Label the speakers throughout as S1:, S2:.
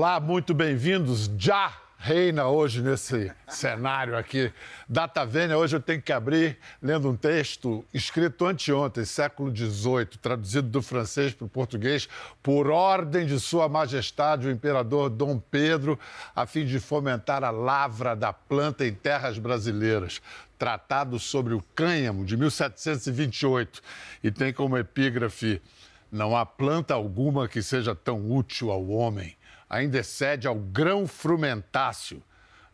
S1: Olá, muito bem-vindos. Já reina hoje nesse cenário aqui. Data Vênia, hoje eu tenho que abrir lendo um texto escrito anteontem, século XVIII, traduzido do francês para o português, por ordem de Sua Majestade o Imperador Dom Pedro, a fim de fomentar a lavra da planta em terras brasileiras. Tratado sobre o cânhamo, de 1728, e tem como epígrafe: Não há planta alguma que seja tão útil ao homem ainda excede ao grão frumentáceo.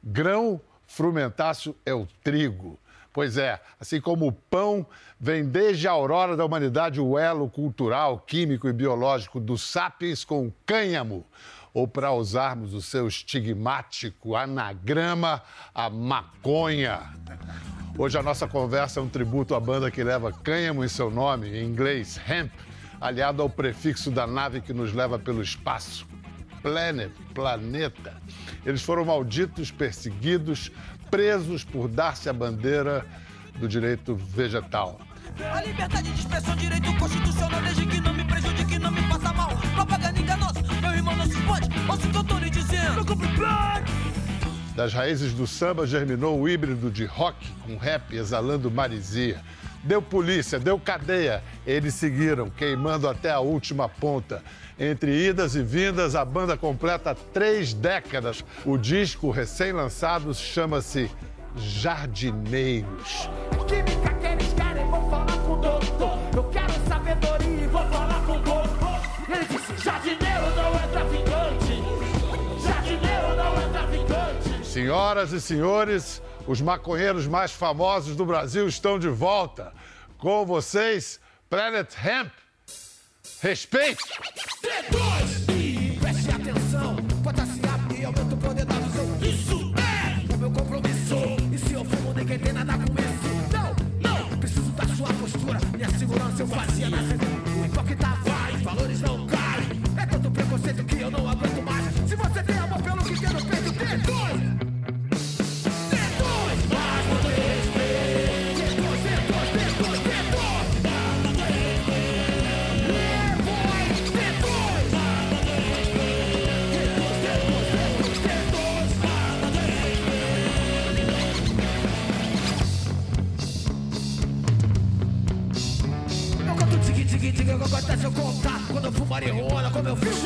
S1: Grão frumentáceo é o trigo. Pois é, assim como o pão vem desde a aurora da humanidade o elo cultural, químico e biológico do sapiens com o cânhamo, ou para usarmos o seu estigmático anagrama, a maconha. Hoje a nossa conversa é um tributo à banda que leva cânhamo em seu nome, em inglês hemp, aliado ao prefixo da nave que nos leva pelo espaço. Planet, planeta. Eles foram malditos, perseguidos, presos por dar-se a bandeira do direito vegetal.
S2: A liberdade de expressão, direito constitucional, desde que não me prejudique, não me faça mal. Propaganda enganosa, meu irmão não se pode, ouça o que eu tô lhe dizendo.
S1: Das raízes do samba germinou o híbrido de rock com rap exalando marisia. Deu polícia, deu cadeia. Eles seguiram, queimando até a última ponta. Entre idas e vindas, a banda completa três décadas. O disco recém-lançado chama-se Jardineiros.
S3: Química que querem, vou falar com o doutor. Eu quero sabedoria e vou falar com o doutor. Ele disse: jardineiro não é traficante. Jardineiro não é traficante.
S1: Senhoras e senhores, os maconheiros mais famosos do Brasil estão de volta. Com vocês, Planet Hemp. Respeito!
S3: D2! Preste atenção, o. Isso é o meu compromisso. E se eu fumo, ninguém tem nada com isso. Não, não, preciso da sua postura. Minha segurança eu fazia na. O hipócrita vai, valores não caem. É tanto preconceito que eu não aguento mais. Acontece eu contar Quando eu fumo marihuana, como eu fiz.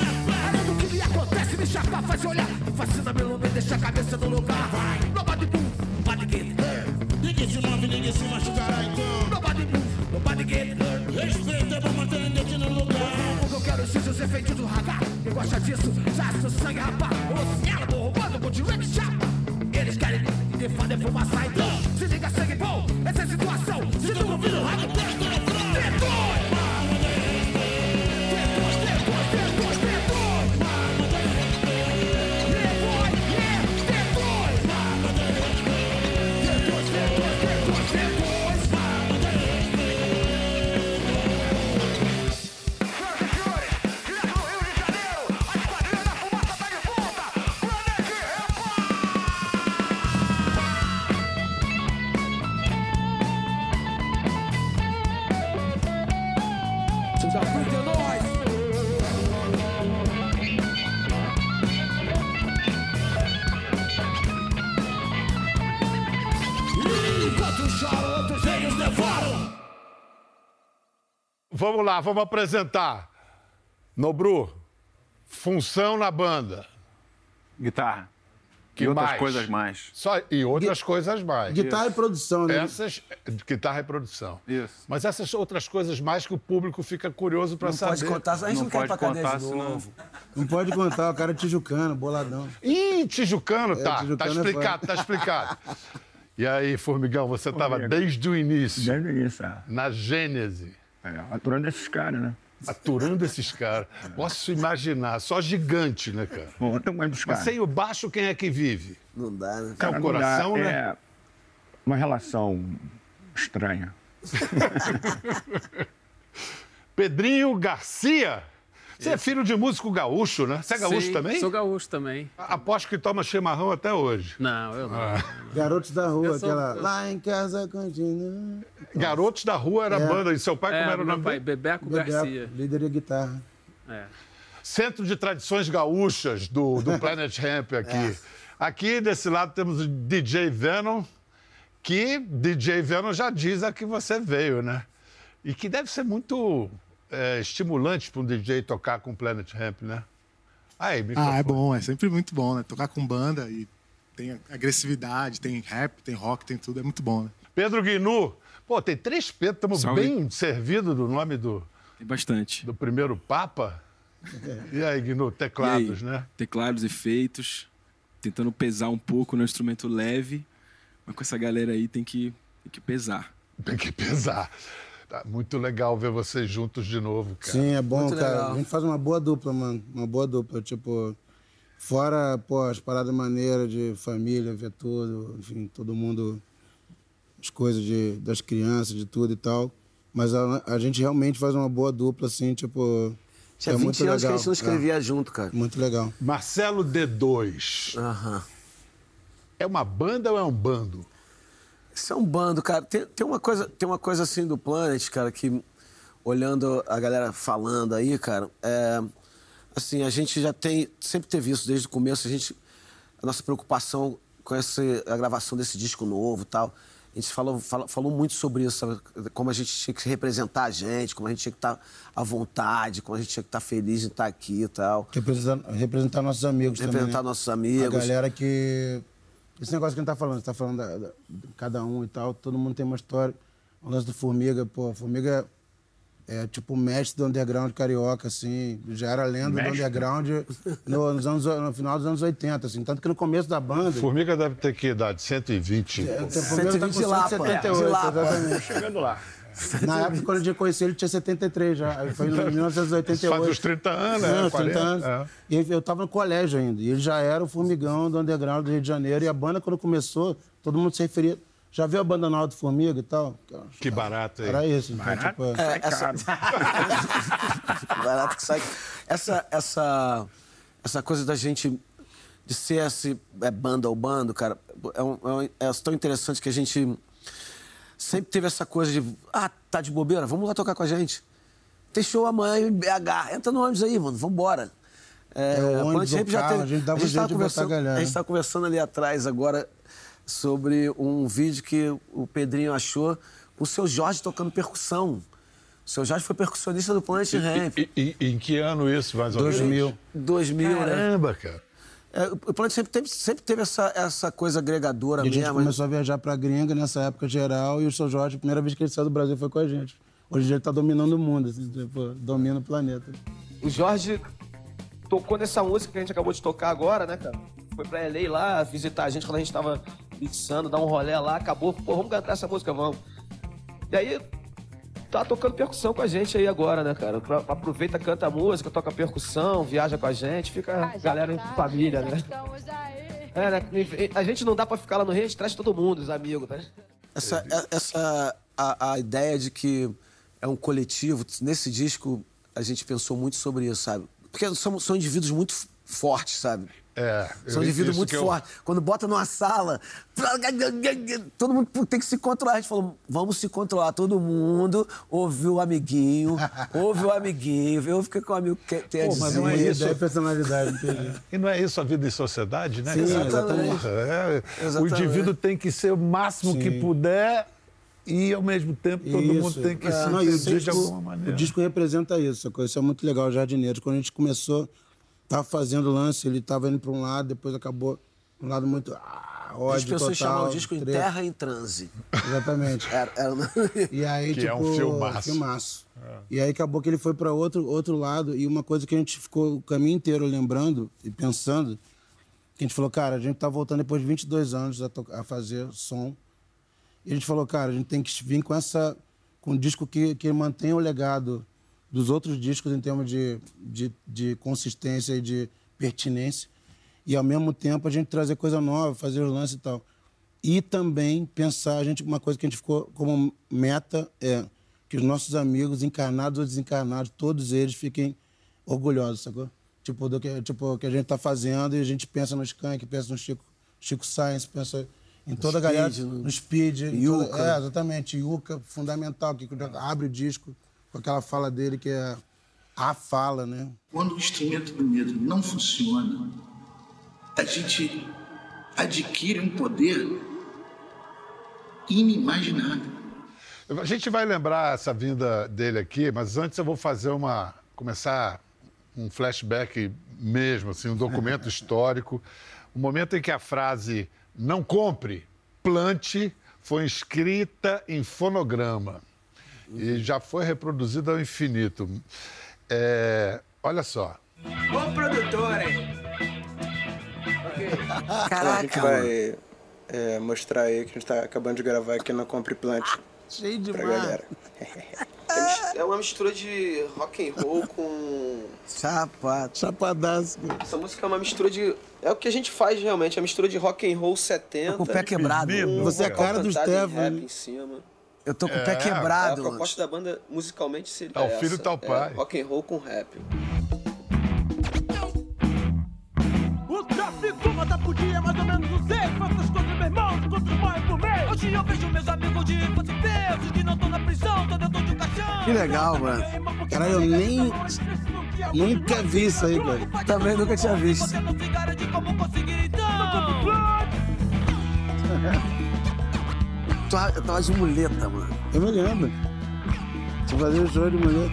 S3: Além do que me acontece, me chapa, faz olhar. Fascina, me ilumina, deixa a cabeça no lugar. Nobody move, nobody get hurt
S4: Ninguém se move, ninguém se machucará então.
S3: Nobody move, nobody get hurt
S4: Respeito é pra manter ninguém aqui no lugar.
S3: O que eu quero disso, os efeitos do ragar Quem gosta disso, já seu sangue rapar Ô cérebro roubando, continua que chapa. Eles querem me defender fumaça então Se liga sangue bom, essa é a situação. Se tu ouvir o rádio, testa
S1: Vamos lá, vamos apresentar. Nobru, função na banda.
S5: Guitarra.
S1: Que
S5: e outras
S1: mais?
S5: coisas mais.
S1: Só, e outras coisas mais.
S6: Guitarra e produção, né?
S1: Essas, guitarra e produção.
S5: Isso.
S1: Mas essas outras coisas mais que o público fica curioso para saber.
S6: pode contar, a gente não,
S5: Não
S6: quer ir pra
S5: pode
S6: cadeia
S5: contar,
S6: de novo. Não pode contar, o cara é tijucano, boladão.
S1: Ih, Tijucano, tá.
S6: Tijucano
S1: tá
S6: é
S1: explicado, tá explicado. E aí, Formigão, você estava desde o início,
S7: Desde isso, é.
S1: na gênese,
S7: é. Aturando esses caras, né?
S1: aturando esses caras. Posso imaginar, só gigante, né, cara?
S7: Bom, eu tamanho dos
S1: Mas
S7: caras.
S1: sem o baixo, quem é que vive?
S6: Não dá, né?
S1: É
S7: Cara,
S1: o
S7: não
S1: coração,
S7: dá,
S1: né?
S7: É uma relação estranha.
S1: Pedrinho Garcia. Você é filho de músico gaúcho, né? Você é gaúcho
S8: Sim,
S1: também?
S8: Sou gaúcho também.
S1: Aposto que toma chimarrão até hoje.
S8: Não, eu não.
S6: Garotos da rua,
S8: sou-
S6: aquela.
S8: eu-
S6: Lá em casa continua.
S1: Garotos da Rua era
S6: É.
S1: banda. E seu pai, como
S8: É,
S1: era o
S8: meu
S1: nome
S8: pai,
S1: dele?
S8: Bebeco
S6: Bebeco,
S8: Garcia.
S6: líder de guitarra.
S8: É.
S1: Centro de Tradições Gaúchas do, do Planet Ramp aqui.
S6: É.
S1: Aqui desse lado temos o DJ Venom, que DJ Venom já diz a que você veio, né? E que deve ser muito é, estimulante para um DJ tocar com Planet Ramp, né? Aí.
S5: Ah, é bom, é sempre muito bom, né? Tocar com banda e tem agressividade, tem rap, tem rock, tem tudo, é muito bom, né?
S1: Pedro Guinu. Pô, tem três Pedro, estamos bem servidos do nome do,
S8: Tem bastante.
S1: do primeiro Papa. E aí, Guinu,
S8: E aí?
S1: teclados, né?
S8: Teclados, efeitos, tentando pesar um pouco no instrumento leve, mas com essa galera aí tem que, tem que pesar.
S1: Tem que pesar. Tá muito legal ver vocês juntos de novo, cara.
S6: Sim, é bom,
S9: Muito
S6: cara.
S9: legal.
S6: A gente faz uma boa dupla, mano. Uma boa dupla. Tipo, fora, pô, as paradas maneiras de família, ver tudo, enfim, todo mundo, as coisas de, das crianças, de tudo e tal. Mas a, a gente realmente faz uma boa dupla, assim, tipo.
S9: Tinha
S6: é
S9: 20
S6: muito
S9: anos que a
S6: legal.
S9: gente não escrevia junto, cara.
S6: É, muito legal.
S1: Marcelo D2.
S9: Aham.
S1: É uma banda ou é um bando?
S9: Isso é um bando, cara. Tem, tem, uma coisa, tem uma coisa assim do Planet, cara, que olhando a galera falando aí, cara, é, assim, a gente já tem, sempre teve isso desde o começo, a gente, a nossa preocupação com essa, a gravação desse disco novo e tal, a gente falou, fala- falou muito sobre isso, sabe? como a gente tinha que representar a gente, como a gente tinha que estar à vontade, como a gente tinha que estar feliz em estar aqui e tal.
S6: Representar, representar nossos amigos
S9: Representar
S6: também. né?
S9: nossos amigos.
S6: A galera que. Esse negócio que a gente tá falando, você tá falando da- da- de cada um e tal, todo mundo tem uma história. O lance do Formiga, pô, Formiga é tipo o mestre do underground carioca, assim. Já era lenda do underground no, nos anos, no final dos anos 80, assim. Tanto que no começo da banda.
S1: Formiga deve ter que idade? 120.
S6: É, o Formiga tá com
S9: 120 Lapa,
S6: 178,
S9: de Lapa.
S6: exatamente.
S7: Chegando lá.
S6: Na época, quando a gente conheceu ele, tinha 73 já. Aí foi em 1988.
S1: Faz uns 30 anos, né?
S6: Não,
S1: 40,
S6: 30 anos.
S1: é.
S6: E eu tava no colégio ainda. E ele já era o formigão do underground do Rio de Janeiro. E a banda, quando começou, todo mundo se referia. Já viu a banda nova do Formiga e tal?
S1: Que barato aí.
S6: Era isso. Então,
S7: Barato?
S6: tipo,
S9: É, essa... Barato que sai. Essa, essa, essa coisa da gente de ser esse é, banda ou bando, cara, é, um- é um- é tão interessante que a gente sempre teve essa coisa de ah, tá de bobeira, vamos lá tocar com a gente. Tem show amanhã em BH, entra no ônibus aí, mano, vambora. É,
S6: É, o ônibus, o carro, a gente dava um
S9: tava
S6: jeito de botar a
S9: conversando-
S6: galera.
S9: A gente tava conversando ali atrás agora sobre um vídeo que o Pedrinho achou com o seu Jorge tocando percussão. O seu Jorge foi percussionista do Planet Ramp.
S1: E, e- e em que ano isso, mais ou menos?
S6: 2000.
S9: 2000, né?
S1: Caramba, cara.
S9: É, o Planet sempre teve, sempre teve essa, essa coisa agregadora
S6: E a gente
S9: mesmo.
S6: começou a viajar pra gringa nessa época geral. E o Sr. Jorge, a primeira vez que ele saiu do Brasil foi com a gente. Hoje em dia ele tá dominando o mundo, assim, tipo, domina o planeta.
S10: O Jorge tocou nessa música que a gente acabou de tocar agora, né, cara? Foi pra LA lá visitar a gente quando a gente tava mixando, dar um rolê lá, acabou. Pô, vamos cantar essa música, vamos. E aí, tá tocando percussão com a gente aí agora, né, cara? Aproveita, canta a música, toca percussão, viaja com a gente, fica a galera em família, né? É, né? A gente não dá pra ficar lá no Rio, a gente traz todo mundo, os amigos, né?
S9: Essa, é- essa a, a ideia de que é um coletivo, nesse disco a gente pensou muito sobre isso, sabe? Porque são, são indivíduos muito fortes, sabe?
S1: É,
S9: São indivíduos muito
S1: que eu-
S9: fortes. Quando bota numa sala, todo mundo tem que se controlar. A gente falou, vamos se controlar, todo mundo. Ouve o amiguinho, ouve o amiguinho, vê o que o amigo quer ter a
S1: Pô, mas
S9: dizer.
S1: não é isso.
S6: E personalidade, entendi.
S1: E não é isso a vida em sociedade, né?
S6: Sim,
S1: cara?
S6: exatamente.
S1: É, o
S9: Exatamente.
S1: indivíduo tem que ser o máximo que
S6: Sim.
S1: puder e, ao mesmo tempo, todo
S6: Isso.
S1: mundo tem que
S6: É,
S1: se
S6: não, o
S1: ser de
S6: disco,
S1: alguma maneira.
S6: O disco representa isso, isso é muito legal, Jardineiros. Quando a gente começou, tava fazendo o lance, ele tava indo para um lado, depois acabou um lado muito. Ah, ódio
S9: As pessoas
S6: total,
S9: chamam o disco em
S6: treta.
S9: Terra em Transe.
S6: Exatamente.
S9: Era, era...
S6: E aí,
S1: Que
S6: tipo,
S1: é um filmaço.
S6: filmaço. E aí acabou que ele foi para outro, outro lado. E uma coisa que a gente ficou o caminho inteiro lembrando e pensando, que a gente falou, cara, a gente tá voltando depois de 22 anos a, a fazer som. E a gente falou, cara, a gente tem que vir com essa com um disco que, que mantenha o legado dos outros discos em termos de, de, de consistência e de pertinência. E ao mesmo tempo a gente trazer coisa nova, fazer os lances e tal. E também pensar, a gente, uma coisa que a gente ficou como meta é que os nossos amigos, encarnados ou desencarnados, todos eles fiquem orgulhosos, sacou? Tipo, do que, tipo, que a gente tá fazendo e a gente pensa no Skank, pensa no Chico, Chico Science, pensa em toda a galera,
S9: no-
S6: no Speed.
S9: Yuka.
S6: toda- É, exatamente. Yuka, fundamental, que abre o disco com aquela fala dele que é a fala, né?
S11: Quando o instrumento do medo não funciona, a gente adquire um poder inimaginável.
S1: A gente vai lembrar essa vinda dele aqui, mas antes eu vou fazer uma. começar um flashback mesmo, assim, um documento histórico. O momento em que a frase não compre, plante foi escrita em fonograma e já foi reproduzida ao infinito. É, olha só.
S12: Ô, produtor, hein?
S13: Então, a gente vai é, mostrar aí que a gente tá acabando de gravar aqui na Compre Plant.
S9: Cheio
S13: Pra
S9: demais.
S13: galera.
S10: É uma mistura de rock and roll com.
S9: Chapado.
S6: Chapadaço.
S10: Essa música é uma mistura de. É o que a gente faz realmente, é uma mistura de rock and roll 70.
S9: Com o pé quebrado.
S10: com
S9: Você é a cara do Stefano.
S10: rap em cima.
S9: Eu tô com o
S1: É,
S9: pé quebrado,
S10: A proposta da banda musicalmente seria
S1: Tal filho,
S10: essa,
S1: tal pai.
S10: É, rock and roll com rap.
S2: O tráfico mata por dia, mais ou menos sei quantas coisas, meu irmão, por mês. Hoje eu vejo meus amigos de infância presos, que não estão na prisão, estão dentro de um caixão.
S9: Que legal, mano.
S6: Caralho, eu nem. Nunca vi isso aí, cara.
S9: Também nunca tinha visto.
S2: Você não se garante como conseguir então.
S9: Tu- Eu tava de muleta, mano.
S6: Eu me lembro. Você fazia um show de mulher.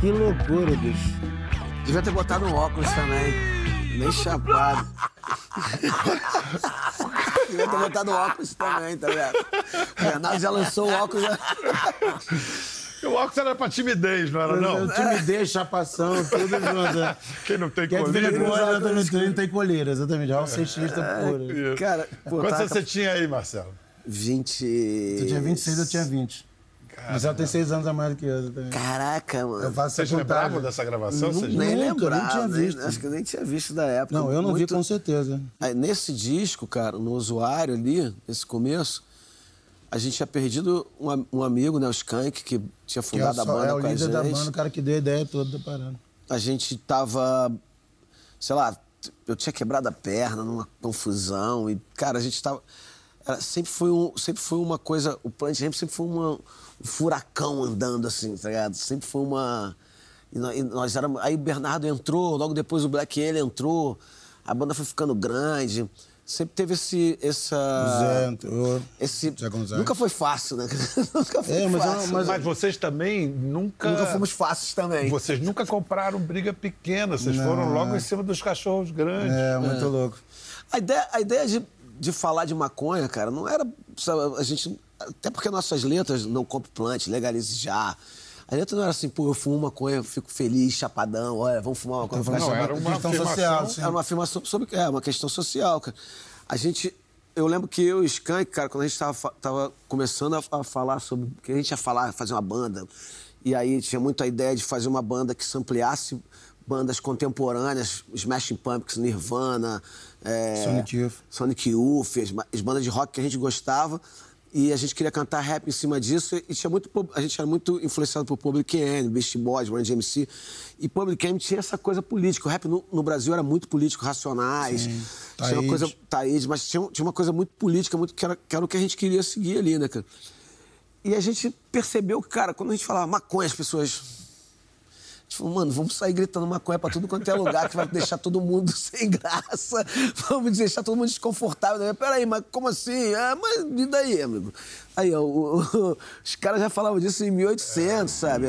S6: Que loucura, bicho.
S9: Devia ter botado um óculos também. Nem chapado. Devia ter botado um óculos também, tá vendo? O Renato já lançou o óculos. Né?
S1: O óculos era pra timidez, não era não?
S6: Timidez, chapação, tudo junto. né?
S1: Quem não tem
S6: dizer,
S1: colírio...
S6: exatamente, não tem colheira, exatamente. Raul Seixista puro.
S9: Cara, pô,
S1: Quantos
S9: tá-
S1: anos você tinha aí, Marcelo?
S9: 20.
S6: Tu tinha 26, eu tinha 20. Mas ela tem 6 anos a mais do que eu também.
S9: Caraca, mano.
S6: Eu faço
S1: Vocês lembravam dessa gravação? Vocês-
S9: Nem
S6: Nunca,
S9: lembrava,
S6: nem tinha
S9: nem-
S6: visto.
S9: acho que eu nem tinha visto da época.
S6: Não, eu não vi
S9: Muito-
S6: com certeza.
S9: Aí, nesse disco, cara, no usuário ali, nesse começo, a gente tinha perdido um, um amigo, né, o Skank, que tinha
S6: Que é,
S9: fundado
S6: o,
S9: a
S6: só-
S9: banda
S6: é o
S9: com a
S6: líder
S9: gente.
S6: da banda, o cara que deu a ideia toda da parada.
S9: A gente tava, sei lá, eu tinha quebrado a perna numa confusão e, cara, a gente tava... era- sempre, foi um, sempre foi uma coisa... O Plant Ramp sempre foi uma, um furacão andando, assim, tá ligado? Sempre foi uma... E nós, e nós éramos, aí o Bernardo entrou, logo depois o Black Alien entrou, a banda foi ficando grande. Sempre teve esse... Essa,
S6: Zé entrou.
S9: esse nunca foi fácil, né? nunca foi
S6: É, mas eu-
S9: fácil.
S6: mas-
S1: Mas vocês também nunca...
S9: Nunca fomos fáceis também.
S1: Vocês nunca compraram briga pequena, vocês foram logo em cima dos cachorros grandes.
S6: É, muito louco.
S9: A ideia, a ideia de, de falar de maconha, cara, não era. sabe, a gente. Até porque nossas letras não compre plant, legalize já. A letra não era assim, pô, eu fumo maconha, eu fico feliz, chapadão, olha, vamos fumar maconha.
S6: Então,
S1: Não, era uma
S6: questão
S1: afirmação.
S6: social, sim.
S9: Era uma afirmação sobre. É, uma questão social, cara. A gente. Eu lembro que eu e o Skank, cara, quando a gente tava, tava começando a, a falar sobre. que a gente ia falar, fazer uma banda. E aí tinha muito a ideia de fazer uma banda que sampleasse bandas contemporâneas, Smashing Pumpkins, Nirvana, é,
S6: Sonic Youth.
S9: Sonic Youth, as, as bandas de rock que a gente gostava. E a gente queria cantar rap em cima disso. E tinha muito, a gente era muito influenciado por Public Enemy, Beastie Boys, Run DMC. E Public Enemy tinha essa coisa política. O rap no, no Brasil era muito político, Racionais. Tinha uma coisa... Taíde, mas tinha, tinha uma coisa muito política, muito, que, era, que era o que a gente queria seguir ali, né, cara? E a gente percebeu que, cara, quando a gente falava maconha, as pessoas... Falou, mano, vamos sair gritando maconha pra tudo quanto é lugar, que vai deixar todo mundo sem graça. Vamos deixar todo mundo desconfortável. né? Peraí, mas como assim? Ah, mas e daí, amigo? Aí, ó, o- o- os caras já falavam disso em 1800, sabe?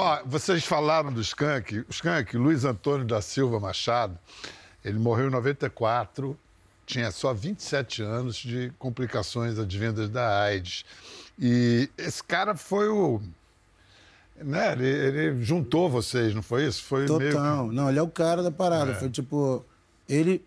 S1: Ó, vocês falaram do Skank. O Skank, Luiz Antônio da Silva Machado, ele morreu em 94, tinha só 27 anos de complicações advindas da AIDS. E esse cara foi o. né, ele, ele juntou vocês, não foi isso? Foi meio
S6: Total.
S1: que...
S6: Não, ele é o cara da parada.
S1: É.
S6: Foi tipo. Ele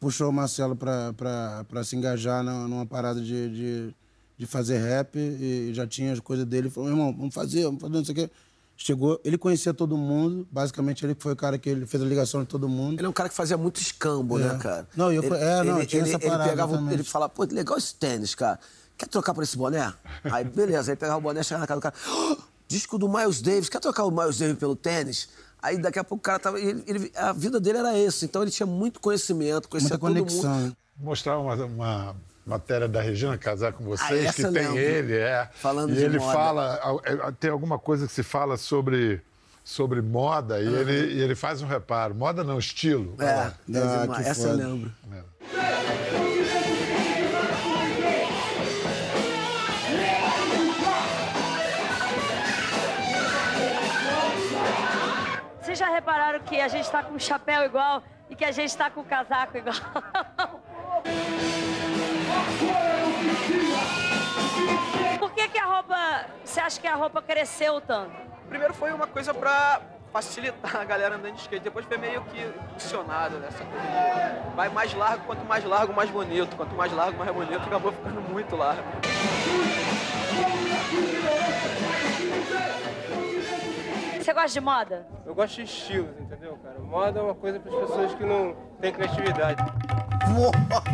S6: puxou o Marcelo pra, pra, pra se engajar numa parada de, de, de fazer rap e já tinha as coisas dele. Falou, irmão, vamos fazer, vamos fazer, não sei o quê. Chegou, ele conhecia todo mundo, basicamente ele foi o cara que ele fez a ligação de todo mundo.
S9: Ele é um cara que fazia muito escambo,
S6: É.
S9: né, cara?
S6: Não, eu-
S9: ele,
S6: é, não,
S9: ele,
S6: tinha
S9: ele,
S6: essa
S9: ele
S6: parada
S9: pegava, o-
S6: também.
S9: ele falava, pô, legal esse tênis, cara. Quer trocar por esse boné? Aí, beleza, aí pegava o boné, chegava na casa do cara, "Oh, disco do Miles Davis, quer trocar o Miles Davis pelo tênis? Aí daqui a pouco o cara tava. ele- ele- a vida dele era esse, então ele tinha muito conhecimento, conhecia
S6: Muita
S9: todo
S6: conexão.
S9: mundo.
S6: né?
S1: Mostrar uma, uma matéria da Regina casar com
S9: Ah,
S1: vocês,
S9: essa
S1: que
S9: eu
S1: tem
S9: lembro.
S1: ele, é.
S9: Falando
S1: e
S9: de
S1: ele
S9: moda.
S1: fala, é, tem alguma coisa que se fala sobre, sobre moda e, ele, e ele faz um reparo. Moda não, estilo.
S9: É, é
S6: Ah, que
S9: essa eu
S6: foda.
S9: lembro.
S14: Vocês já repararam que a gente tá com o chapéu igual e que a gente tá com o casaco igual? Por que, que a roupa. Você acha que a roupa cresceu tanto?
S10: Primeiro foi uma coisa pra facilitar a galera andando de skate. Depois foi meio que impulsionado nessa coisa de vai mais largo, quanto mais largo, mais bonito. Quanto mais largo, mais bonito. Acabou ficando muito largo.
S14: Você gosta de moda?
S15: Eu gosto de estilos, entendeu, cara? Moda é uma coisa para as pessoas que não têm criatividade.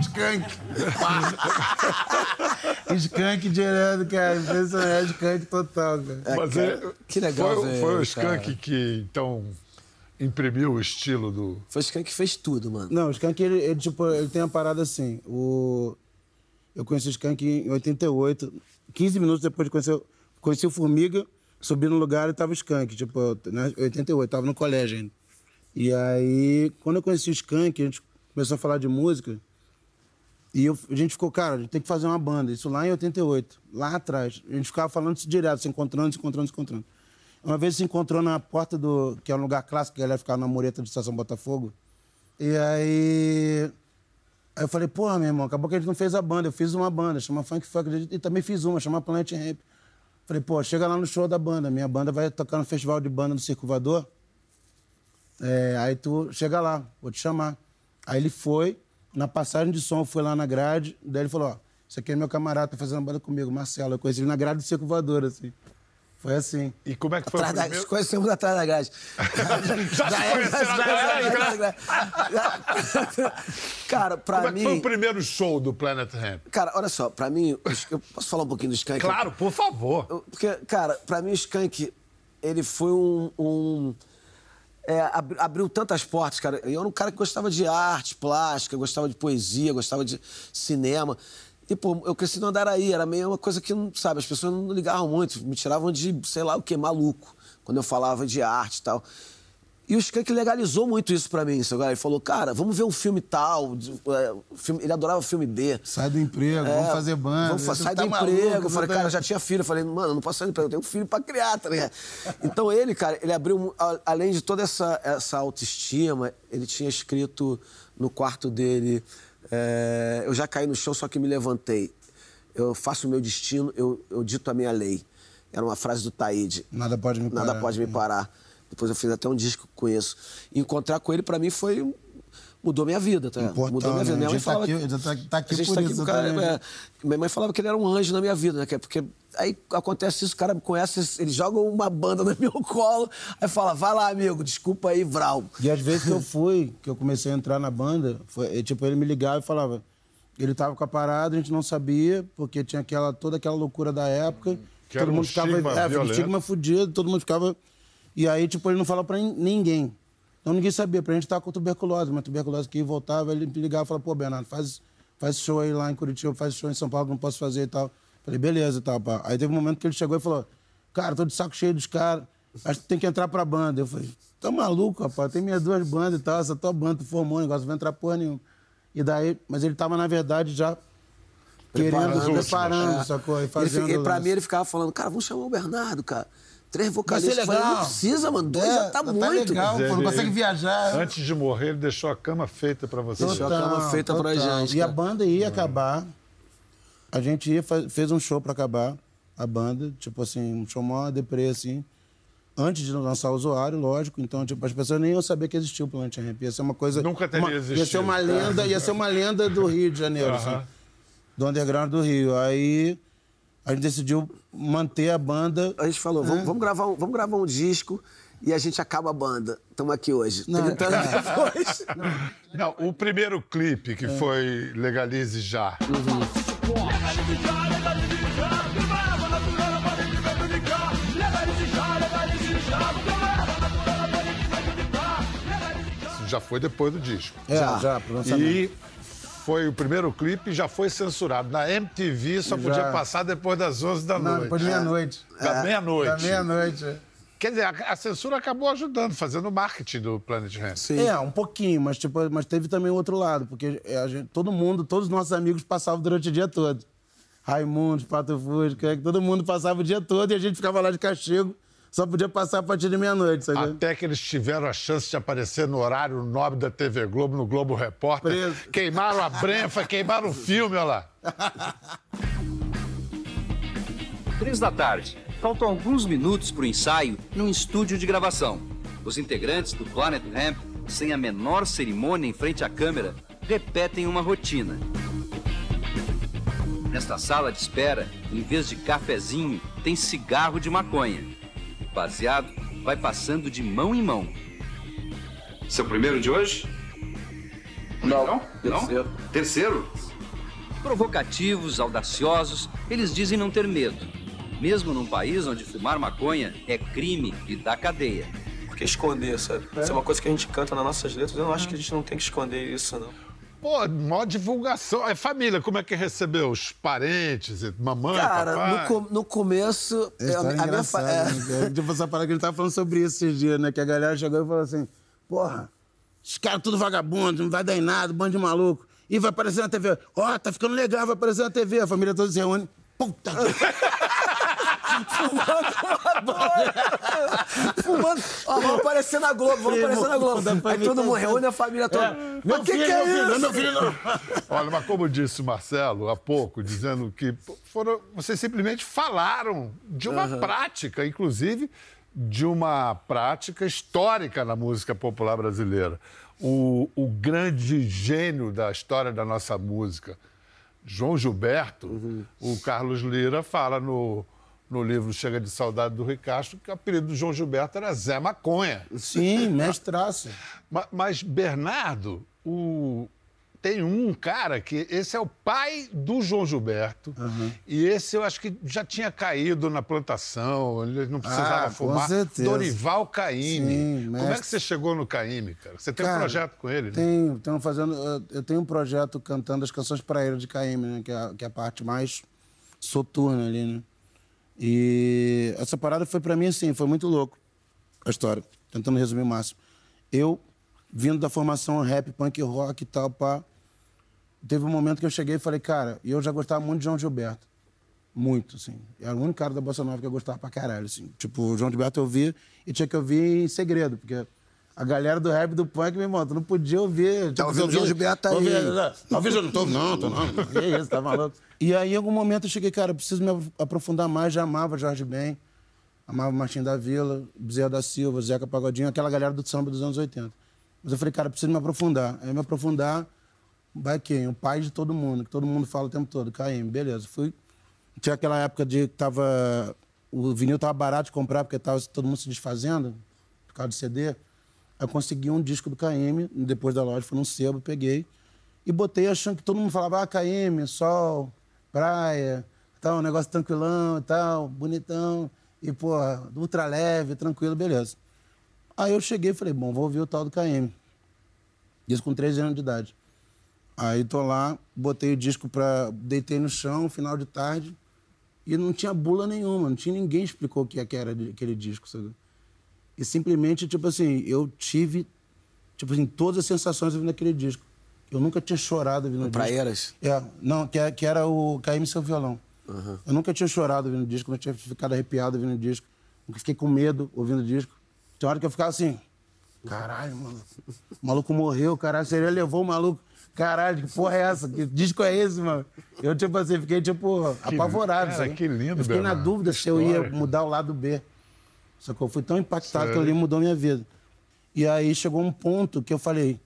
S6: Skank. Skank direto, cara. Impressionante, Skank total, cara.
S1: Mas ele-
S9: que legal
S1: Foi,
S9: ver,
S1: foi o
S9: cara.
S1: Skank que, então, imprimiu o estilo do...
S9: Foi o Skank que fez tudo, mano.
S6: Não, o Skank, ele, ele, tipo, ele tem uma parada assim. O... Eu conheci o Skank em 88. 15 minutos depois de conhecer... Conheci o Formiga, subi no lugar e tava o Skank. Tipo, né, 88, tava no colégio ainda. E aí, quando eu conheci o Skank, a gente começou a falar de música. E eu- a gente ficou, cara, a gente tem que fazer uma banda. Isso lá em 88, lá atrás. A gente ficava falando isso direto, se encontrando, se encontrando, se encontrando. Uma vez se encontrou na porta do. que é um lugar clássico, que a galera ficava na mureta de Estação Botafogo. E aí. Aí eu falei, porra, meu irmão, acabou que a gente não fez a banda. Eu fiz uma banda, chama Funk Funk. E também fiz uma, chama Planet Ramp. Falei, pô, chega lá no show da banda. Minha banda vai tocar no festival de banda do Circo Voador. É, aí tu chega lá, vou te chamar. Aí ele foi, na passagem de som, fui lá na grade, daí ele falou, ó, isso aqui é meu camarada, tá fazendo banda comigo, Marcelo. Eu conheci ele na grade do Circo Voador, assim. Foi assim.
S1: E como é que
S9: Atrás da, se conhecemos atrás da grade.
S1: Já
S9: é,
S1: conheceram
S9: já
S1: atrás
S9: é,
S1: da
S9: já é. Cara, pra
S1: Como é
S9: mim...
S1: que foi o primeiro show do Planet Ramp?
S9: Cara, olha só, pra mim, eu posso falar um pouquinho do Skank?
S1: Claro, por favor.
S9: Porque, cara, pra mim o Skank, ele foi um. um- é, ab- abriu tantas portas, cara. Eu era um cara que gostava de arte plástica, gostava de poesia, gostava de cinema. E, pô, eu cresci no Andaraí, era meio uma coisa que, não- sabe, as pessoas não ligavam muito, me tiravam de, sei lá o que, maluco, quando eu falava de arte e tal. E o Skank legalizou muito isso pra mim, sabe? Ele falou, cara, vamos ver um filme tal. é, filme- ele adorava filme B.
S6: Sai do emprego,
S9: É,
S6: vamos fazer banda.
S9: Vamos fa- sai
S6: tá
S9: do
S6: maluco,
S9: emprego. Eu falei,
S6: tá-
S9: cara, eu já tinha filho. Eu falei, mano, eu não posso sair do emprego, eu tenho um filho pra criar, tá ligado? Então ele, cara, ele abriu, além de toda essa, essa autoestima, ele tinha escrito no quarto dele: é, Eu já caí no chão, só que me levantei. Eu faço o meu destino, eu, eu dito a minha lei. Era uma frase do Taíde.
S6: Nada pode me parar.
S9: Nada pode me parar. Depois eu fiz até um disco com isso. Encontrar com ele, pra mim, foi. Mudou minha vida, tá?
S6: Importante,
S9: Mudou minha vida.
S6: né?
S9: Minha mãe
S6: tá
S9: falava.
S6: aqui- tá- tá aqui
S9: a gente
S6: por
S9: tá aqui
S6: isso,
S9: cara,
S6: exatamente.
S9: é, minha mãe falava que ele era um anjo na minha vida, né? é Porque aí acontece isso, o cara me conhece, ele joga uma banda no meu colo, aí fala, vai lá, amigo, desculpa aí, Vral.
S6: E às vezes que eu fui, que eu comecei a entrar na banda, foi, tipo, ele me ligava e falava. Ele tava com a parada, a gente não sabia, porque tinha aquela, toda aquela loucura da época.
S1: Que era um estigma
S6: é, um estigma fudido, todo mundo ficava. E aí, tipo, ele não falava pra nin- ninguém. Então ninguém sabia. Pra gente tava com tuberculose, mas tuberculose que voltava, ele me ligava e falava, pô, Bernardo, faz, faz show aí lá em Curitiba, faz show em São Paulo, não posso fazer e tal. Falei, beleza e tal, pá. Aí teve um momento que ele chegou e falou, cara, tô de saco cheio dos caras, acho que tem que entrar pra banda. Eu falei, tá maluco, rapaz? Tem minhas duas bandas e tal, essa tua banda, tu formou um negócio, não vai entrar porra nenhuma. E daí, mas ele tava, na verdade, já querendo,
S9: Preparando,
S6: preparando,
S9: é.
S6: sacou? E fazendo
S9: e pra mim ele ficava falando, cara, vamos chamar o Bernardo, cara. Três vocalistas. Falei,
S6: legal.
S9: não precisa, mano. Dois
S6: É,
S9: já tá,
S6: tá
S9: muito.
S6: legal, pô, não consegue viajar.
S1: Antes de morrer, ele deixou a cama feita pra você.
S9: Deixou a cama feita pra gente,
S6: E a banda ia acabar. A gente ia, fez um show pra acabar, a banda. Tipo assim, um show mó deprê, assim. antes de lançar o usuário, lógico. Então, tipo, as pessoas nem iam saber que existia o Planet Ramp. Ia ser uma coisa.
S1: Nunca teria
S6: uma, Ia ser
S1: existido.
S6: uma lenda, ia ser uma lenda do Rio de Janeiro,
S1: Aham.
S6: assim, do underground do Rio. Aí a gente decidiu manter a banda.
S9: A gente falou, vamos, vamos gravar, um- vamos gravar um disco e a gente acaba a banda. Estamos aqui hoje.
S6: Não,
S9: 30 anos
S6: é.
S9: depois.
S1: Não, o primeiro clipe que foi Legalize Já. Isso já foi depois do disco.
S6: É, já, já, pro lançamento.
S1: E foi o primeiro clipe e já foi censurado. Na MTV só
S6: Já.
S1: podia passar depois das 11 da
S6: Não,
S1: noite.
S6: depois de meia-noite.
S1: Da
S6: É,
S1: meia-noite.
S6: Da meia-noite.
S1: Quer dizer, a, a censura acabou ajudando, fazendo o marketing do Planet Ramp.
S6: É, um pouquinho, mas, tipo, mas teve também o outro lado, porque é, a gente- todo mundo, todos os nossos amigos passavam durante o dia todo. Raimundo, Pato Fusca, todo mundo passava o dia todo e a gente ficava lá de castigo, só podia passar a partir de meia-noite, sabe?
S1: Até que eles tiveram a chance de aparecer no horário nobre da TV Globo, no Globo Repórter.
S6: Preso.
S1: Queimaram a Brenfa, queimaram o filme, olha lá.
S16: Três da tarde. Faltam alguns minutos para o ensaio num estúdio de gravação. Os integrantes do Planet Ramp, sem a menor cerimônia em frente à câmera, repetem uma rotina. Nesta sala de espera, em vez de cafezinho, tem cigarro de maconha. O baseado vai passando de mão em mão. Seu primeiro de hoje? Não. Não? Terceiro. Terceiro? Provocativos, audaciosos, eles dizem não ter medo. Mesmo num país onde fumar maconha é crime e dá cadeia.
S10: Por que esconder, sabe? Isso é uma coisa que a gente canta nas nossas letras. Eu não acho que a gente não tem que esconder isso, não.
S1: Pô, maior divulgação. É família, como é que recebeu? Os parentes, mamãe,
S9: Cara,
S1: papai?
S9: no, no começo,
S6: É história
S9: a, a minha fa- é.
S6: né? Que a gente tava falando sobre isso esses dias, né? Que a galera chegou e falou assim, porra, esses caras tudo vagabundo, não vai dar em nada, bando de maluco. E vai aparecer na TV. Ó, tá ficando legal, vai aparecer na TV. A família toda se reúne. Puta
S9: Fumando. Ó, vamos aparecer na Globo, vamos aparecer na Globo. Aí todo mundo reúne a família toda.
S6: É.
S9: Mas
S6: Meu
S9: o que,
S6: filho,
S9: que é
S6: meu filho,
S9: isso?
S6: meu filho não.
S1: Olha, mas como disse o Marcelo há pouco, dizendo que foram, vocês simplesmente falaram de uma
S9: Aham.
S1: prática, inclusive de uma prática histórica na música popular brasileira. O, o grande gênio da história da nossa música, João Gilberto, o Carlos Lira fala no, no livro Chega de Saudade do Ricacho que o apelido do João Gilberto era Zé Maconha.
S6: Sim, mestraço.
S1: Ma- Mas, Bernardo, o- tem um cara que esse é o pai do João Gilberto. E esse eu acho que já tinha caído na plantação, ele não precisava
S6: Ah, com
S1: fumar.
S6: certeza.
S1: Dorival Caymmi.
S6: Sim,
S1: Como é que você chegou no Caymmi, cara? Você tem um
S6: Cara,
S1: projeto com ele, né?
S6: Tenho, tenho fazendo, eu- eu tenho um projeto cantando as canções pra ele de Caíme, né? Que é, que é a parte mais soturna ali, né? E essa parada foi pra mim assim, foi muito louco a história, tentando resumir o máximo. Eu, vindo da formação rap, punk rock e tal, pá, teve um momento que eu cheguei e falei, cara, e eu já gostava muito de João Gilberto. Muito, assim. Era o único cara da Bossa Nova que eu gostava pra caralho, assim. Tipo, o João Gilberto eu ouvia e tinha que ouvir em segredo, porque a galera do rap do punk, meu irmão, tu não podia ouvir. Tipo,
S9: Tá ouvindo
S6: ouvia-
S9: João Gilberto aí.
S6: ouvia- Talvez eu não tô, não, tô não. Que isso, tá maluco. E aí, em algum momento, eu cheguei, cara, eu preciso me aprofundar mais. Já amava Jorge Ben, amava Martim da Vila, Bezerra da Silva, Zeca Pagodinho, aquela galera do samba dos anos 80. Mas eu falei, cara, eu preciso me aprofundar. Aí, me aprofundar, vai quem? O pai de todo mundo, que todo mundo fala o tempo todo, KM, beleza. Fui. Tinha aquela época de que tava. O vinil tava barato de comprar, porque tava todo mundo se desfazendo, por causa do CD. Eu consegui um disco do KM, depois da loja, fui num sebo, peguei. E botei achando que todo mundo falava, ah, KM, sol, praia, tal, um negócio tranquilão e tal, bonitão. E, porra, ultra leve, tranquilo, beleza. Aí eu cheguei e falei, bom, vou ouvir o tal do KM. Isso com 13 anos de idade. Aí tô lá, botei o disco pra. deitei no chão, final de tarde, e não tinha bula nenhuma, não tinha ninguém explicou o que é era aquele disco, sabe? E simplesmente, tipo assim, eu tive, tipo assim, todas as sensações ouvindo aquele disco. Eu nunca tinha chorado ouvindo o disco.
S9: Praeiras?
S6: É, não, que, é- que era o KM Seu Violão. Eu nunca tinha chorado ouvindo o disco, nunca tinha ficado arrepiado ouvindo o disco. Nunca fiquei com medo ouvindo o disco. Tem hora que eu ficava assim, caralho, mano. O maluco morreu, caralho, seria levou o maluco. Caralho, que porra é essa? Que disco é esse, mano? Eu, tipo assim, fiquei, tipo, apavorado.
S1: cara, que lindo,
S6: Eu fiquei na dúvida
S1: Que
S6: se eu ia mudar o lado B. Sacou? Eu fui tão impactado
S1: Sei.
S6: que ali mudou minha vida. E aí chegou um ponto que eu falei,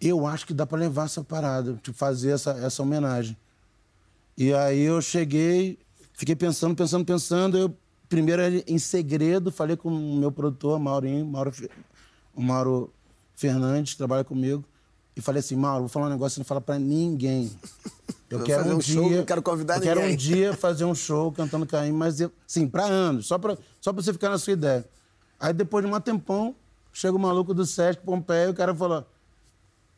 S6: eu acho que dá pra levar essa parada, tipo, fazer essa, essa homenagem. E aí eu cheguei, fiquei pensando, pensando, pensando. Eu, primeiro, em segredo, falei com o meu produtor, Maurinho, Mauro, o Mauro Fernandes, que trabalha comigo. E falei assim, Mauro, vou falar um negócio, você não fala pra ninguém. Eu quero um,
S9: um show,
S6: dia,
S9: não quero convidar
S6: eu quero um
S9: ninguém."
S6: dia fazer um show cantando Caim, mas eu, sim, pra anos, só pra, só pra você ficar na sua ideia. Aí depois de um tempão, chega o maluco do Sesc Pompeia e o cara falou,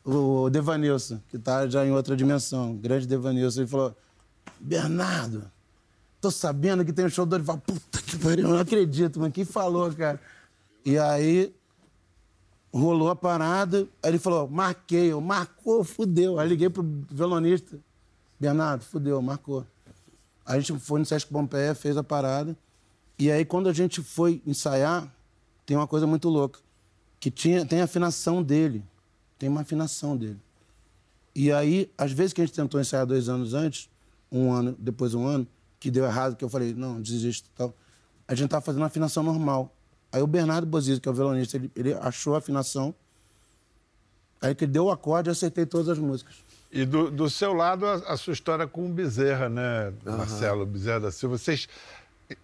S6: o Devanilson, que tá já em outra dimensão, grande Devanilson, ele falou, Bernardo, tô sabendo que tem um show do Dorival. Puta que pariu, eu não acredito, mano. Quem falou, cara? E aí rolou a parada, aí ele falou, marquei, eu, marcou, fudeu. Aí liguei pro violonista, Bernardo, fudeu, marcou. A gente foi no Sesc Pompeia, fez a parada. E aí, quando a gente foi ensaiar, tem uma coisa muito louca. Que tinha, tem a afinação dele. Tem uma afinação dele. E aí, às vezes que a gente tentou ensaiar dois anos antes, um ano, depois um ano, que deu errado, que eu falei, não, desisto tal. A gente tava fazendo uma afinação normal. Aí o Bernardo Bozizzi, que é o violonista, ele, ele achou a afinação. Aí que deu o acorde e eu aceitei todas as músicas.
S1: E do, do seu lado, a, a sua história com o Bezerra, né, Marcelo Bezerra da Silva? Vocês,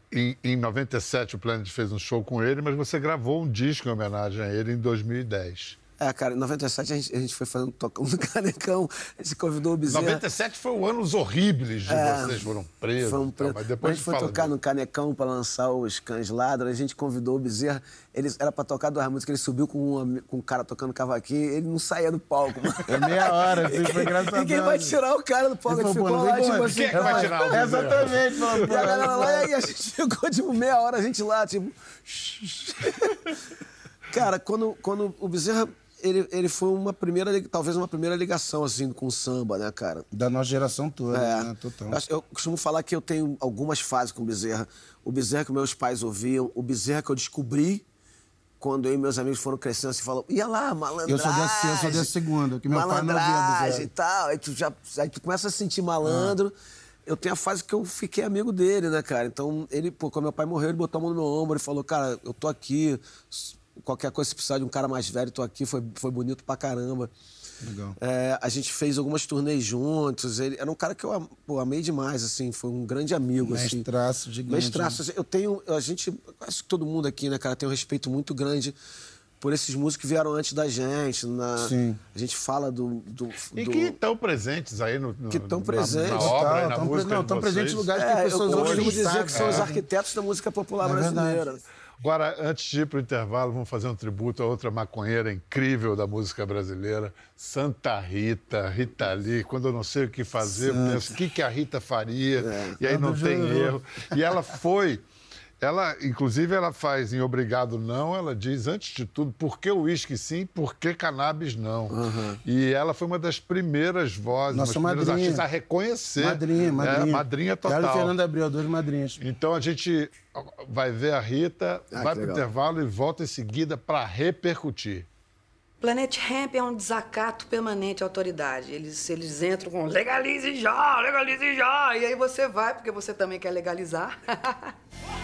S1: em, em 97, o Planet fez um show com ele, mas você gravou um disco em homenagem a ele em 2010.
S9: É, cara, em 97 a gente, a gente foi fazendo tocando no Canecão, a gente convidou o Bezerra.
S1: 97 foi o anos horríveis de
S9: É,
S1: vocês, foram presos.
S9: Foi um
S1: e tal,
S9: preto.
S1: mas depois
S9: a gente foi
S1: fala
S9: tocar no Canecão para lançar os Cães Ladram, a gente convidou o Bezerra. Ele era para tocar duas músicas, ele subiu com um, ami- com um cara tocando cavaquinho, ele não saía do palco, mano.
S6: É meia hora, assim, foi engraçado.
S9: E quem vai tirar o cara do palco?
S6: Ele
S9: ficou lá, tipo assim.
S6: quem é que vai tirar o? Exatamente, falou, pô,
S9: E a galera lá, e a gente ficou, tipo, meia hora, a gente lá, tipo. Cara, quando, quando o Bezerra. Ele, ele foi uma primeira, talvez uma primeira ligação, assim, com o samba, né, cara?
S6: Da nossa geração toda,
S9: É.
S6: né? Total.
S9: Eu, eu costumo falar que eu tenho algumas fases com o Bezerra. O Bezerra que meus pais ouviam, o Bezerra que eu descobri quando eu e meus amigos foram crescendo, assim, falam, ia lá, malandragem.
S6: Eu sou dessa, eu sou dessa segunda, que meu pai não Bezerra.
S9: e tal. Aí tu, já, aí tu começa a se sentir malandro. Eu tenho a fase que eu fiquei amigo dele, né, cara? Então, ele, pô, quando meu pai morreu, ele botou a mão no meu ombro e falou, cara, eu tô aqui, qualquer coisa, se precisar de um cara mais velho, tô aqui, foi, foi bonito pra caramba.
S6: Legal.
S9: É, a gente fez algumas turnês juntos. Ele era um cara que eu pô, amei demais, assim, foi um grande amigo. assim.
S6: Mestraço gigante,
S9: Mestraço.
S6: né?
S9: assim, Eu tenho. A gente. Acho que todo mundo aqui, né, cara, tem um respeito muito grande por esses músicos que vieram antes da gente. Na,
S6: Sim.
S9: A gente fala do. do,
S1: E
S9: do-
S1: que estão presentes aí no, no-
S9: que estão
S1: na-
S9: presentes.
S1: na, obra e na
S6: tão
S1: música
S6: não,
S1: de
S6: tão presentes em lugares que
S9: É,
S6: pessoas
S9: eu
S6: hoje
S9: dizer que são os
S6: É.
S9: arquitetos da música popular
S6: É verdade.
S1: Agora, antes de ir para o intervalo, vamos fazer um tributo a outra maconheira incrível da música brasileira, Santa Rita, Rita Lee. Quando eu não sei o que fazer, eu
S6: Santa.
S1: penso, o que, que a Rita faria?
S9: É.
S1: E aí não
S6: Santa
S1: tem erro. E ela foi... Ela, inclusive, ela faz em Obrigado Não, ela diz, antes de tudo, por que o uísque sim, por que cannabis não? E ela foi uma das primeiras vozes,
S6: Nossa
S1: uma das primeiras
S6: madrinha.
S1: artistas a reconhecer.
S6: Madrinha, madrinha.
S1: É, madrinha total.
S6: Ela e Fernanda Abreu, duas madrinhas.
S1: Então a gente vai ver a Rita,
S9: Ah,
S1: vai
S9: que
S1: para o
S9: legal.
S1: intervalo e volta em seguida para repercutir.
S17: Planet Hemp é um desacato permanente à autoridade. Eles, eles entram com legalize já, legalize já. E aí você vai, porque você também quer legalizar.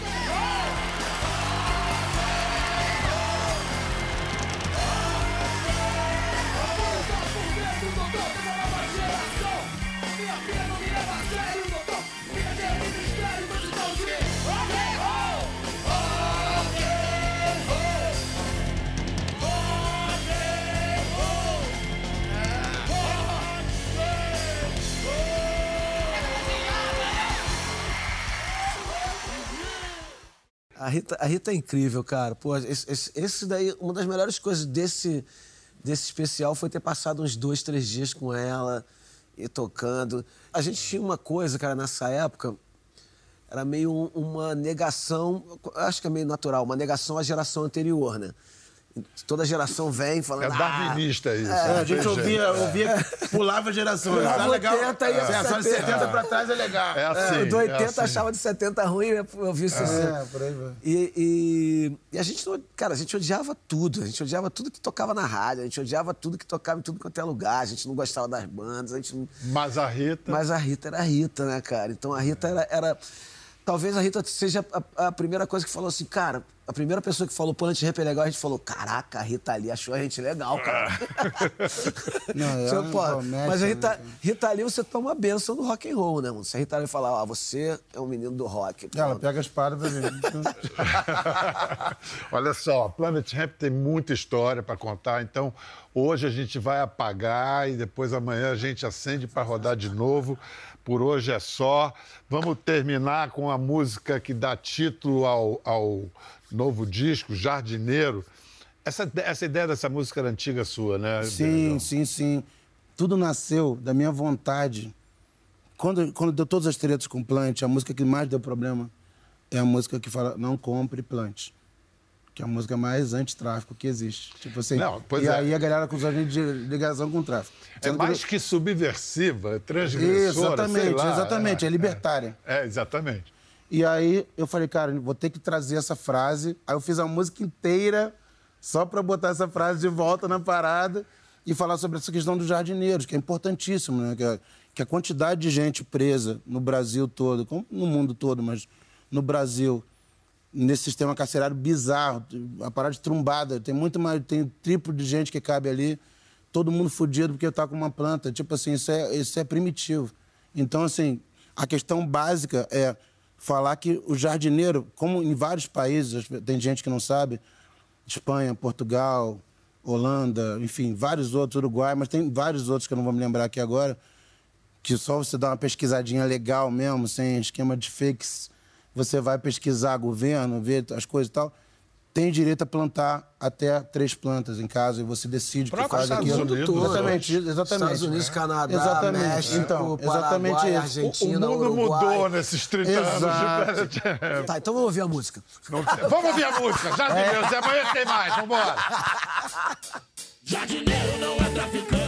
S9: Rita, a Rita é incrível, cara. Pô, esse, esse- esse daí, uma das melhores coisas desse, desse especial foi ter passado uns dois, três dias com ela e tocando. A gente tinha uma coisa, cara, nessa época, era meio um- uma negação, acho que é meio natural, uma negação à geração anterior, né? Toda geração vem falando.
S1: É darwinista isso.
S6: É,
S1: não
S6: a gente ouvia,
S1: jeito.
S6: ouvia, pulava gerações.
S9: Pulava
S6: Tá legal.
S9: 80 e
S6: é, de
S9: 70.
S6: 70 pra trás é legal.
S1: É assim.
S9: É, o do 80
S1: assim.
S9: achava de 70 ruim, né? eu vi 60.
S6: É, por aí vai.
S9: E, e- e a gente, não- cara, a gente odiava tudo. A gente odiava tudo que tocava na rádio, a gente odiava tudo que tocava em tudo quanto é lugar. A gente não gostava das bandas, a gente não...
S1: Mas a Rita.
S9: Mas a Rita era a Rita, né, cara? Então a Rita era. era- Talvez a Rita seja a, a primeira coisa que falou assim, cara, a primeira pessoa que falou Planet Rap é legal, a gente falou, caraca, a Rita Lee achou a gente legal, cara.
S6: Não, é
S9: Você,
S6: uma
S9: pô,
S6: promessa,
S9: mas a
S6: né,
S9: Rita,
S6: cara?
S9: Rita Lee, você toma a benção do rock and roll, né, mano? Se a Rita Lee falar, ah, você é um menino do rock.
S6: Ela pega as paradas pra mim.
S1: Olha só, Planet Ramp tem muita história para contar, então hoje a gente vai apagar e depois amanhã a gente acende para rodar de novo. Por hoje é só. Vamos terminar com a música que dá título ao, ao novo disco, Jardineiro. Essa, essa ideia dessa música era antiga sua, né?
S6: Sim, sim, sim. Tudo nasceu da minha vontade. Quando, quando deu todas as tretas com Plant, a música que mais deu problema é a música que fala não compre Plant. Que é a música mais antitráfico que existe. Tipo assim.
S1: Não, pois
S6: e
S1: é.
S6: aí a galera acusou a gente de ligação com o tráfico.
S1: É
S6: Sendo que-
S1: mais que subversiva, é transgressora,
S6: Exatamente,
S1: lá,
S6: exatamente, é libertária.
S1: É, exatamente.
S6: E aí eu falei, cara, vou ter que trazer essa frase. Aí eu fiz a música inteira só pra botar essa frase de volta na parada e falar sobre essa questão dos jardineiros, que é importantíssimo, né? Que a, que a quantidade de gente presa no Brasil todo, como no mundo todo, mas no Brasil, nesse sistema carcerário bizarro, a parada de trumbada, tem muito mais, tem triplo de gente que cabe ali, todo mundo fudido porque tá com uma planta. Tipo assim, isso é, isso é primitivo. Então, assim, a questão básica é falar que o jardineiro, como em vários países, tem gente que não sabe, Espanha, Portugal, Holanda, enfim, vários outros, Uruguai, mas tem vários outros que eu não vou me lembrar aqui agora, que só você dá uma pesquisadinha legal mesmo, sem esquema de fakes, você vai pesquisar governo, ver as coisas e tal, tem direito a plantar até três plantas em casa e você decide o que faz
S9: Estados
S6: aquilo.
S9: Unidos,
S6: exatamente,
S9: né?
S6: exatamente.
S9: Estados Unidos, Canadá,
S6: exatamente.
S9: México,
S6: então,
S9: Paraguai,
S6: exatamente isso.
S9: Argentina,
S1: O mundo
S9: Uruguai.
S1: mudou nesses 30 anos de
S6: Exato.
S1: Ramp.
S9: Tá, então vamos ouvir a música.
S1: Vamos ouvir a música, já de Deus, amanhã tem mais, vambora.
S3: Jardineiro não é traficante.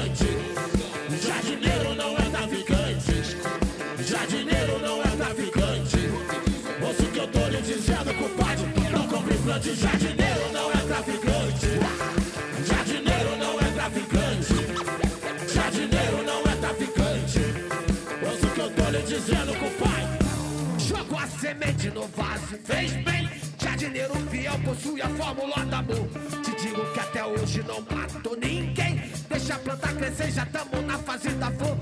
S3: Semente no vaso, fez bem. Jardineiro fiel possui a fórmula do amor. Te digo que até hoje não matou ninguém. Deixa a planta crescer, já tamo na fase da flor.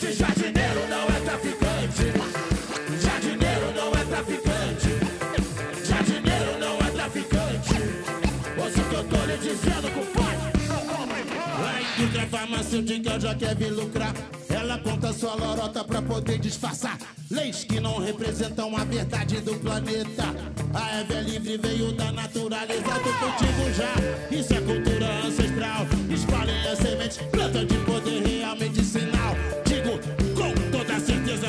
S3: Plante. Jardineiro não é traficante. Jardineiro não é traficante. Jardineiro não é traficante. Mas o que eu tô lhe dizendo, compadre.
S4: A indústria farmacêutica já quer vir lucrar. Ela conta sua lorota pra poder disfarçar. Leis que não representam a verdade do planeta. A Eve é livre veio da natureza do cultivo já. Isso é cultura ancestral. Espalhem as sementes, planta de poder real medicinal.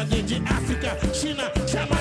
S4: Certeza desde África, China, Jamaica